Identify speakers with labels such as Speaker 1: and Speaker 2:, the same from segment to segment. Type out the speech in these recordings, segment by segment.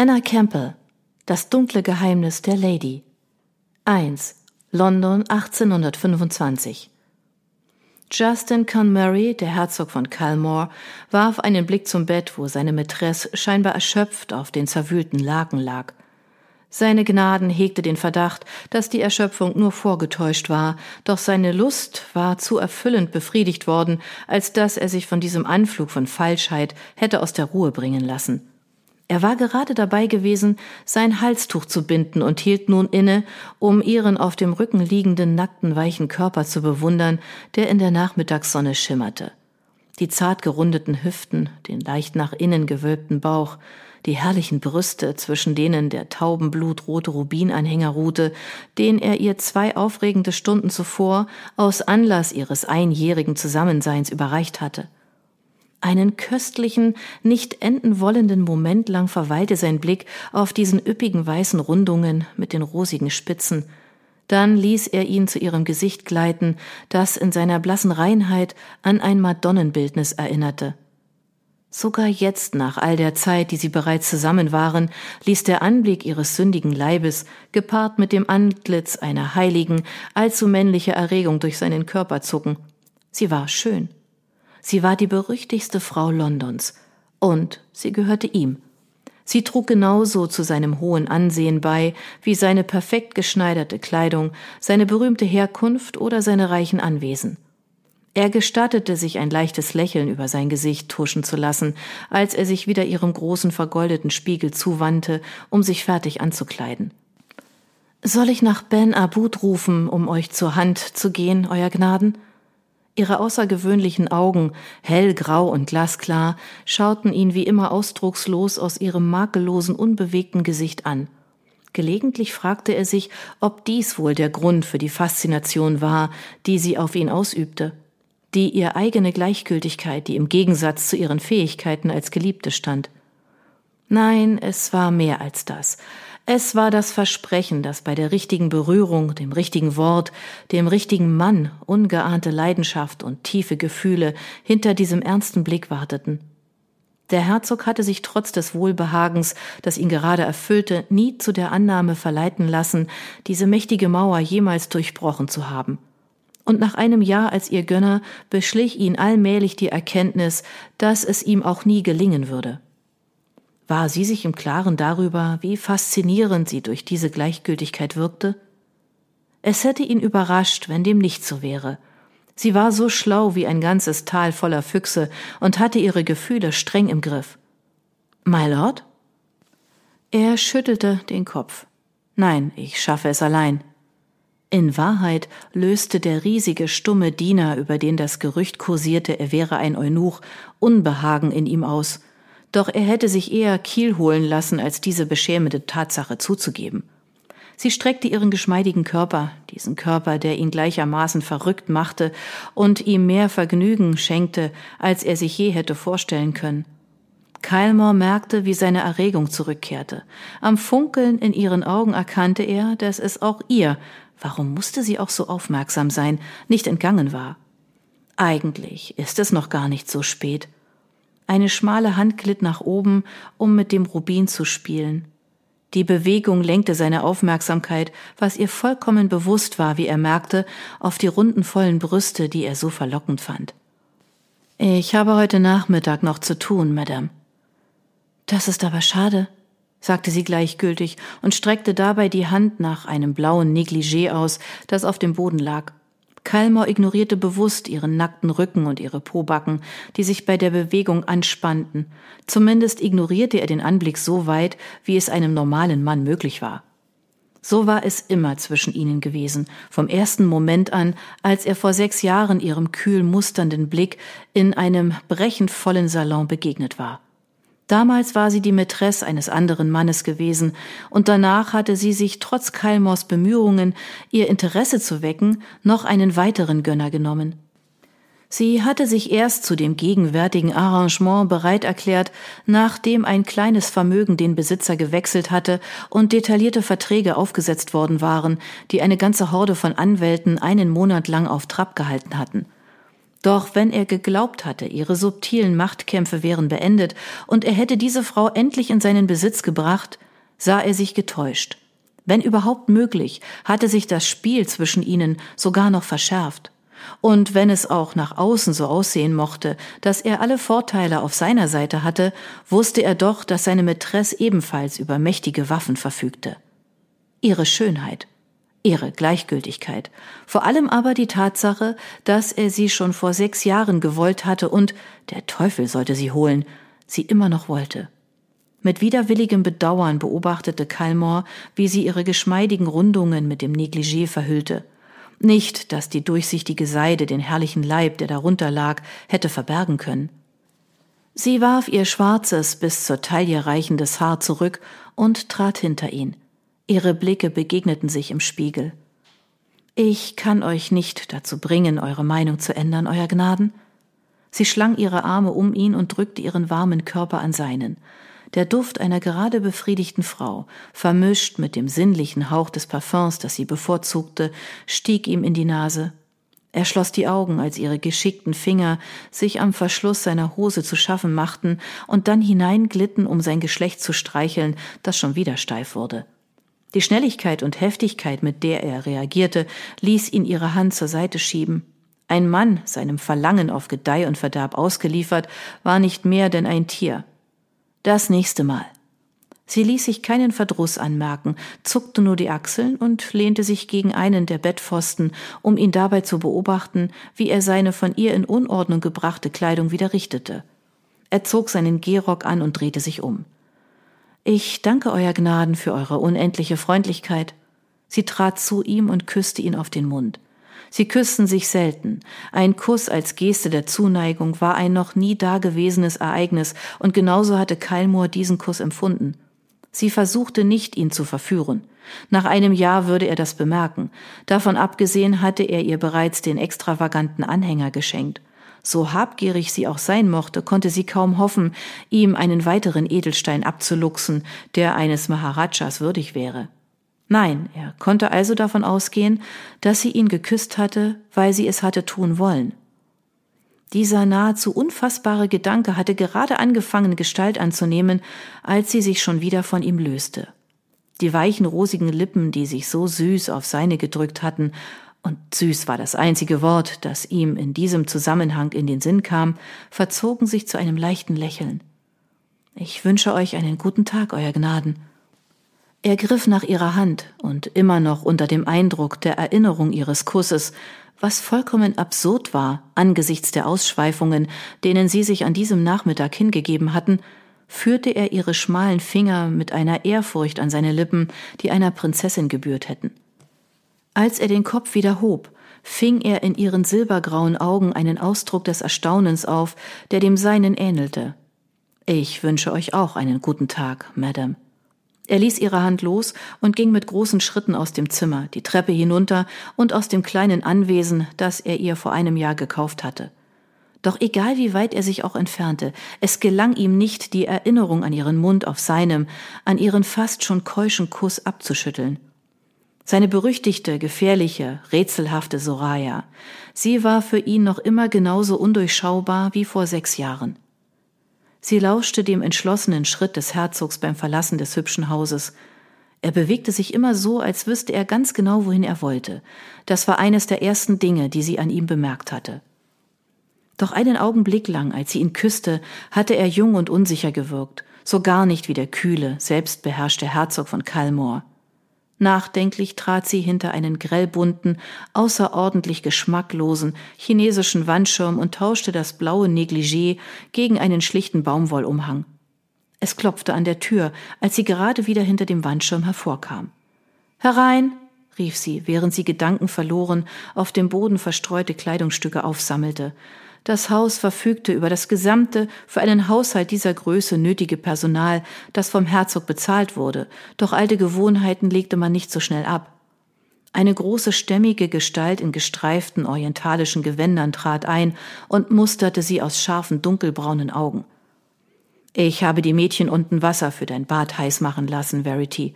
Speaker 1: Anna Campbell Das dunkle Geheimnis der Lady 1. London 1825 Justin Conmurray, der Herzog von Calmore, warf einen Blick zum Bett, wo seine Mätresse scheinbar erschöpft auf den zerwühlten Laken lag. Seine Gnaden hegte den Verdacht, dass die Erschöpfung nur vorgetäuscht war, doch seine Lust war zu erfüllend befriedigt worden, als dass er sich von diesem Anflug von Falschheit hätte aus der Ruhe bringen lassen. Er war gerade dabei gewesen, sein Halstuch zu binden und hielt nun inne, um ihren auf dem Rücken liegenden nackten weichen Körper zu bewundern, der in der Nachmittagssonne schimmerte. Die zart gerundeten Hüften, den leicht nach innen gewölbten Bauch, die herrlichen Brüste, zwischen denen der taubenblutrote Rubinanhänger ruhte, den er ihr zwei aufregende Stunden zuvor aus Anlass ihres einjährigen Zusammenseins überreicht hatte. Einen köstlichen, nicht enden wollenden Moment lang verweilte sein Blick auf diesen üppigen weißen Rundungen mit den rosigen Spitzen. Dann ließ er ihn zu ihrem Gesicht gleiten, das in seiner blassen Reinheit an ein Madonnenbildnis erinnerte. Sogar jetzt, nach all der Zeit, die sie bereits zusammen waren, ließ der Anblick ihres sündigen Leibes, gepaart mit dem Antlitz einer Heiligen, allzu männliche Erregung durch seinen Körper zucken. Sie war schön. Sie war die berüchtigste Frau Londons. Und sie gehörte ihm. Sie trug genauso zu seinem hohen Ansehen bei wie seine perfekt geschneiderte Kleidung, seine berühmte Herkunft oder seine reichen Anwesen. Er gestattete sich ein leichtes Lächeln über sein Gesicht tuschen zu lassen, als er sich wieder ihrem großen vergoldeten Spiegel zuwandte, um sich fertig anzukleiden. Soll ich nach Ben Abud rufen, um euch zur Hand zu gehen, Euer Gnaden? Ihre außergewöhnlichen Augen, hellgrau und glasklar, schauten ihn wie immer ausdruckslos aus ihrem makellosen, unbewegten Gesicht an. Gelegentlich fragte er sich, ob dies wohl der Grund für die Faszination war, die sie auf ihn ausübte, die ihr eigene Gleichgültigkeit, die im Gegensatz zu ihren Fähigkeiten als Geliebte stand. Nein, es war mehr als das. Es war das Versprechen, dass bei der richtigen Berührung, dem richtigen Wort, dem richtigen Mann ungeahnte Leidenschaft und tiefe Gefühle hinter diesem ernsten Blick warteten. Der Herzog hatte sich trotz des Wohlbehagens, das ihn gerade erfüllte, nie zu der Annahme verleiten lassen, diese mächtige Mauer jemals durchbrochen zu haben. Und nach einem Jahr als ihr Gönner beschlich ihn allmählich die Erkenntnis, dass es ihm auch nie gelingen würde. War sie sich im Klaren darüber, wie faszinierend sie durch diese Gleichgültigkeit wirkte? Es hätte ihn überrascht, wenn dem nicht so wäre. Sie war so schlau wie ein ganzes Tal voller Füchse und hatte ihre Gefühle streng im Griff. My Lord? Er schüttelte den Kopf. Nein, ich schaffe es allein. In Wahrheit löste der riesige stumme Diener, über den das Gerücht kursierte, er wäre ein Eunuch, Unbehagen in ihm aus, doch er hätte sich eher Kiel holen lassen, als diese beschämende Tatsache zuzugeben. Sie streckte ihren geschmeidigen Körper, diesen Körper, der ihn gleichermaßen verrückt machte und ihm mehr Vergnügen schenkte, als er sich je hätte vorstellen können. Keilmore merkte, wie seine Erregung zurückkehrte. Am Funkeln in ihren Augen erkannte er, dass es auch ihr, warum musste sie auch so aufmerksam sein, nicht entgangen war. Eigentlich ist es noch gar nicht so spät. Eine schmale Hand glitt nach oben, um mit dem Rubin zu spielen. Die Bewegung lenkte seine Aufmerksamkeit, was ihr vollkommen bewusst war, wie er merkte, auf die runden vollen Brüste, die er so verlockend fand. Ich habe heute Nachmittag noch zu tun, Madame. Das ist aber schade, sagte sie gleichgültig und streckte dabei die Hand nach einem blauen Negligé aus, das auf dem Boden lag. Kalmor ignorierte bewusst ihren nackten Rücken und ihre Pobacken, die sich bei der Bewegung anspannten. Zumindest ignorierte er den Anblick so weit, wie es einem normalen Mann möglich war. So war es immer zwischen ihnen gewesen, vom ersten Moment an, als er vor sechs Jahren ihrem kühl musternden Blick in einem brechend vollen Salon begegnet war. Damals war sie die Mätresse eines anderen Mannes gewesen, und danach hatte sie sich trotz Kalmors Bemühungen, ihr Interesse zu wecken, noch einen weiteren Gönner genommen. Sie hatte sich erst zu dem gegenwärtigen Arrangement bereit erklärt, nachdem ein kleines Vermögen den Besitzer gewechselt hatte und detaillierte Verträge aufgesetzt worden waren, die eine ganze Horde von Anwälten einen Monat lang auf Trab gehalten hatten. Doch wenn er geglaubt hatte, ihre subtilen Machtkämpfe wären beendet und er hätte diese Frau endlich in seinen Besitz gebracht, sah er sich getäuscht. Wenn überhaupt möglich, hatte sich das Spiel zwischen ihnen sogar noch verschärft. Und wenn es auch nach außen so aussehen mochte, dass er alle Vorteile auf seiner Seite hatte, wusste er doch, dass seine Mätresse ebenfalls über mächtige Waffen verfügte. Ihre Schönheit, ihre Gleichgültigkeit, vor allem aber die Tatsache, dass er sie schon vor sechs Jahren gewollt hatte und, der Teufel sollte sie holen, sie immer noch wollte. Mit widerwilligem Bedauern beobachtete Kalmor, wie sie ihre geschmeidigen Rundungen mit dem Negligé verhüllte. Nicht, dass die durchsichtige Seide den herrlichen Leib, der darunter lag, hätte verbergen können. Sie warf ihr schwarzes, bis zur Taille reichendes Haar zurück und trat hinter ihn. Ihre Blicke begegneten sich im Spiegel. Ich kann euch nicht dazu bringen, eure Meinung zu ändern, Euer Gnaden. Sie schlang ihre Arme um ihn und drückte ihren warmen Körper an seinen. Der Duft einer gerade befriedigten Frau, vermischt mit dem sinnlichen Hauch des Parfums, das sie bevorzugte, stieg ihm in die Nase. Er schloss die Augen, als ihre geschickten Finger sich am Verschluss seiner Hose zu schaffen machten und dann hineinglitten, um sein Geschlecht zu streicheln, das schon wieder steif wurde. Die Schnelligkeit und Heftigkeit, mit der er reagierte, ließ ihn ihre Hand zur Seite schieben. Ein Mann, seinem Verlangen auf Gedeih und Verderb ausgeliefert, war nicht mehr denn ein Tier. Das nächste Mal. Sie ließ sich keinen Verdruss anmerken, zuckte nur die Achseln und lehnte sich gegen einen der Bettpfosten, um ihn dabei zu beobachten, wie er seine von ihr in Unordnung gebrachte Kleidung wieder richtete. Er zog seinen Gehrock an und drehte sich um. Ich danke Euer Gnaden für eure unendliche Freundlichkeit. Sie trat zu ihm und küsste ihn auf den Mund. Sie küssten sich selten. Ein Kuss als Geste der Zuneigung war ein noch nie dagewesenes Ereignis, und genauso hatte Keilmoor diesen Kuss empfunden. Sie versuchte nicht, ihn zu verführen. Nach einem Jahr würde er das bemerken. Davon abgesehen hatte er ihr bereits den extravaganten Anhänger geschenkt. So habgierig sie auch sein mochte, konnte sie kaum hoffen, ihm einen weiteren Edelstein abzuluxen, der eines Maharajas würdig wäre. Nein, er konnte also davon ausgehen, dass sie ihn geküsst hatte, weil sie es hatte tun wollen. Dieser nahezu unfassbare Gedanke hatte gerade angefangen, Gestalt anzunehmen, als sie sich schon wieder von ihm löste. Die weichen, rosigen Lippen, die sich so süß auf seine gedrückt hatten, und süß war das einzige Wort, das ihm in diesem Zusammenhang in den Sinn kam, verzogen sich zu einem leichten Lächeln. Ich wünsche euch einen guten Tag, Euer Gnaden. Er griff nach ihrer Hand und immer noch unter dem Eindruck der Erinnerung ihres Kusses, was vollkommen absurd war angesichts der Ausschweifungen, denen sie sich an diesem Nachmittag hingegeben hatten, führte er ihre schmalen Finger mit einer Ehrfurcht an seine Lippen, die einer Prinzessin gebührt hätten. Als er den Kopf wieder hob, fing er in ihren silbergrauen Augen einen Ausdruck des Erstaunens auf, der dem seinen ähnelte. Ich wünsche euch auch einen guten Tag, Madame. Er ließ ihre Hand los und ging mit großen Schritten aus dem Zimmer, die Treppe hinunter und aus dem kleinen Anwesen, das er ihr vor einem Jahr gekauft hatte. Doch egal wie weit er sich auch entfernte, es gelang ihm nicht, die Erinnerung an ihren Mund auf seinem, an ihren fast schon keuschen Kuss abzuschütteln. Seine berüchtigte, gefährliche, rätselhafte Soraya, sie war für ihn noch immer genauso undurchschaubar wie vor sechs Jahren. Sie lauschte dem entschlossenen Schritt des Herzogs beim Verlassen des hübschen Hauses. Er bewegte sich immer so, als wüsste er ganz genau, wohin er wollte. Das war eines der ersten Dinge, die sie an ihm bemerkt hatte. Doch einen Augenblick lang, als sie ihn küsste, hatte er jung und unsicher gewirkt, so gar nicht wie der kühle, selbstbeherrschte Herzog von Kalmor. Nachdenklich trat sie hinter einen grellbunten, außerordentlich geschmacklosen chinesischen Wandschirm und tauschte das blaue Negligé gegen einen schlichten Baumwollumhang. Es klopfte an der Tür, als sie gerade wieder hinter dem Wandschirm hervorkam. Herein, rief sie, während sie Gedanken verloren auf dem Boden verstreute Kleidungsstücke aufsammelte. Das Haus verfügte über das gesamte, für einen Haushalt dieser Größe nötige Personal, das vom Herzog bezahlt wurde, doch alte Gewohnheiten legte man nicht so schnell ab. Eine große stämmige Gestalt in gestreiften orientalischen Gewändern trat ein und musterte sie aus scharfen dunkelbraunen Augen. Ich habe die Mädchen unten Wasser für dein Bad heiß machen lassen, Verity,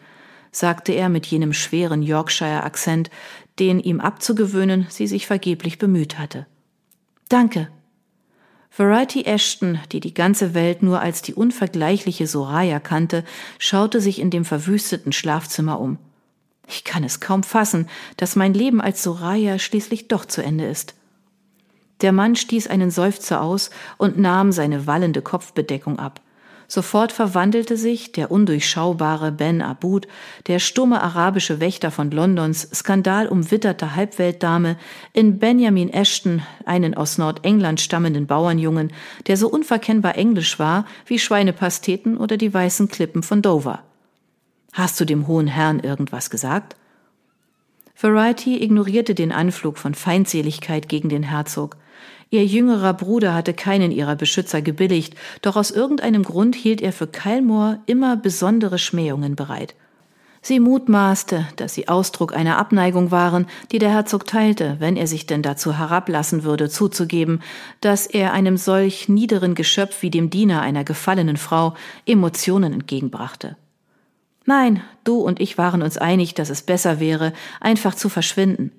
Speaker 1: sagte er mit jenem schweren Yorkshire Akzent, den ihm abzugewöhnen sie sich vergeblich bemüht hatte. Danke. Variety Ashton, die die ganze Welt nur als die unvergleichliche Soraya kannte, schaute sich in dem verwüsteten Schlafzimmer um. Ich kann es kaum fassen, dass mein Leben als Soraya schließlich doch zu Ende ist. Der Mann stieß einen Seufzer aus und nahm seine wallende Kopfbedeckung ab. Sofort verwandelte sich der undurchschaubare Ben Abud, der stumme arabische Wächter von Londons skandalumwitterte Halbweltdame, in Benjamin Ashton, einen aus Nordengland stammenden Bauernjungen, der so unverkennbar englisch war wie Schweinepasteten oder die weißen Klippen von Dover. Hast du dem hohen Herrn irgendwas gesagt? Variety ignorierte den Anflug von Feindseligkeit gegen den Herzog. Ihr jüngerer Bruder hatte keinen ihrer Beschützer gebilligt, doch aus irgendeinem Grund hielt er für Kalmor immer besondere Schmähungen bereit. Sie mutmaßte, dass sie Ausdruck einer Abneigung waren, die der Herzog teilte, wenn er sich denn dazu herablassen würde, zuzugeben, dass er einem solch niederen Geschöpf wie dem Diener einer gefallenen Frau Emotionen entgegenbrachte. Nein, du und ich waren uns einig, dass es besser wäre, einfach zu verschwinden.